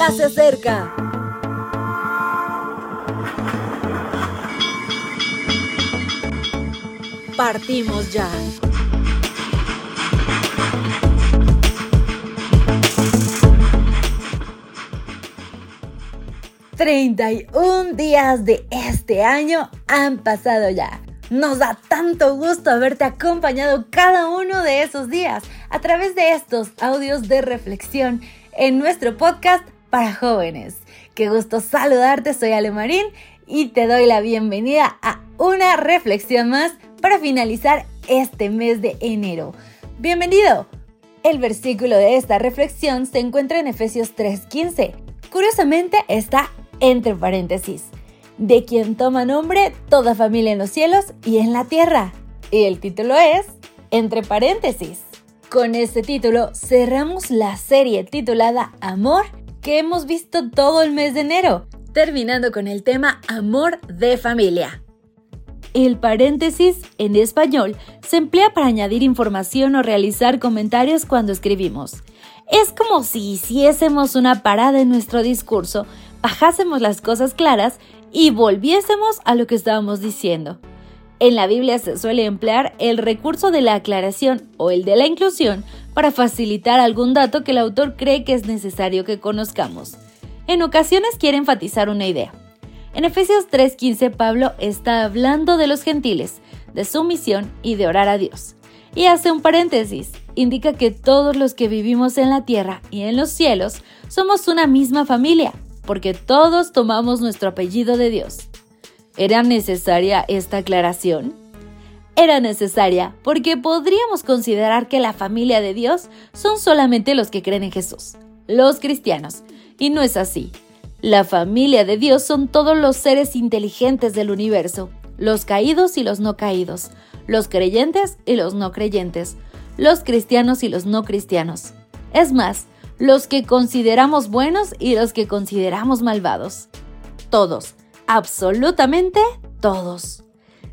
ya se acerca. Partimos ya. ¡31 días de este año han pasado ya! Nos da tanto gusto haberte acompañado cada uno de esos días a través de estos audios de reflexión en nuestro podcast para jóvenes. Qué gusto saludarte, soy Ale Marín y te doy la bienvenida a una reflexión más para finalizar este mes de enero. Bienvenido. El versículo de esta reflexión se encuentra en Efesios 3:15. Curiosamente está entre paréntesis, de quien toma nombre toda familia en los cielos y en la tierra. Y el título es, entre paréntesis. Con este título cerramos la serie titulada Amor que hemos visto todo el mes de enero, terminando con el tema Amor de familia. El paréntesis en español se emplea para añadir información o realizar comentarios cuando escribimos. Es como si hiciésemos una parada en nuestro discurso, bajásemos las cosas claras y volviésemos a lo que estábamos diciendo. En la Biblia se suele emplear el recurso de la aclaración o el de la inclusión para facilitar algún dato que el autor cree que es necesario que conozcamos. En ocasiones quiere enfatizar una idea. En Efesios 3:15 Pablo está hablando de los gentiles, de su misión y de orar a Dios. Y hace un paréntesis, indica que todos los que vivimos en la tierra y en los cielos somos una misma familia, porque todos tomamos nuestro apellido de Dios. ¿Era necesaria esta aclaración? Era necesaria porque podríamos considerar que la familia de Dios son solamente los que creen en Jesús, los cristianos, y no es así. La familia de Dios son todos los seres inteligentes del universo, los caídos y los no caídos, los creyentes y los no creyentes, los cristianos y los no cristianos. Es más, los que consideramos buenos y los que consideramos malvados. Todos, absolutamente todos.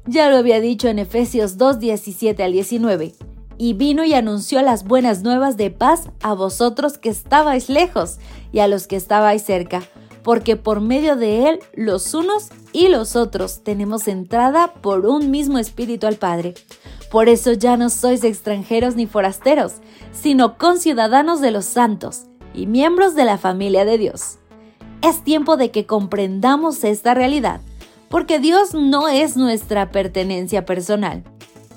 Ya lo había dicho en Efesios 2, 17 al 19. Y vino y anunció las buenas nuevas de paz a vosotros que estabais lejos y a los que estabais cerca porque por medio de Él los unos y los otros tenemos entrada por un mismo espíritu al Padre. Por eso ya no sois extranjeros ni forasteros, sino conciudadanos de los santos y miembros de la familia de Dios. Es tiempo de que comprendamos esta realidad, porque Dios no es nuestra pertenencia personal.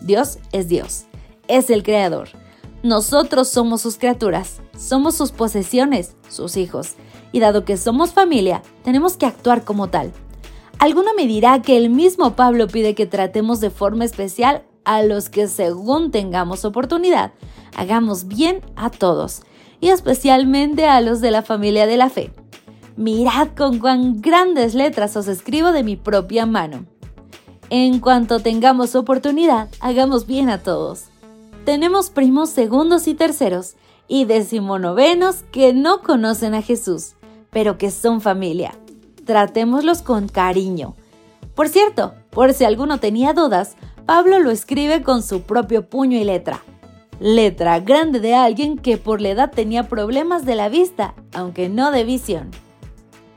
Dios es Dios, es el Creador. Nosotros somos sus criaturas, somos sus posesiones, sus hijos y dado que somos familia, tenemos que actuar como tal. Alguno me dirá que el mismo Pablo pide que tratemos de forma especial a los que según tengamos oportunidad, hagamos bien a todos, y especialmente a los de la familia de la fe. Mirad con cuán grandes letras os escribo de mi propia mano. En cuanto tengamos oportunidad, hagamos bien a todos. Tenemos primos segundos y terceros, y decimonovenos que no conocen a Jesús pero que son familia. Tratémoslos con cariño. Por cierto, por si alguno tenía dudas, Pablo lo escribe con su propio puño y letra. Letra grande de alguien que por la edad tenía problemas de la vista, aunque no de visión.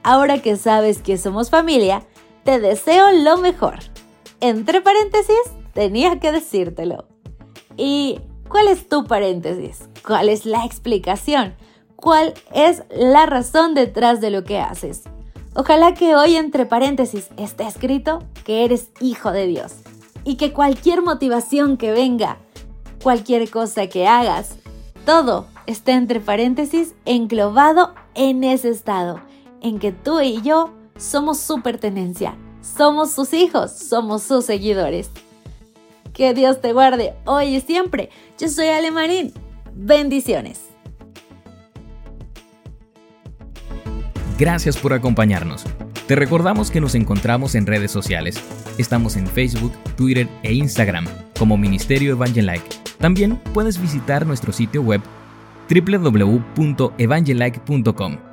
Ahora que sabes que somos familia, te deseo lo mejor. Entre paréntesis, tenía que decírtelo. ¿Y cuál es tu paréntesis? ¿Cuál es la explicación? cuál es la razón detrás de lo que haces. Ojalá que hoy entre paréntesis esté escrito que eres hijo de Dios y que cualquier motivación que venga, cualquier cosa que hagas, todo esté entre paréntesis englobado en ese estado, en que tú y yo somos su pertenencia, somos sus hijos, somos sus seguidores. Que Dios te guarde hoy y siempre. Yo soy Ale Marín. Bendiciones. Gracias por acompañarnos. Te recordamos que nos encontramos en redes sociales. Estamos en Facebook, Twitter e Instagram como Ministerio Evangelike. También puedes visitar nuestro sitio web www.evangelike.com.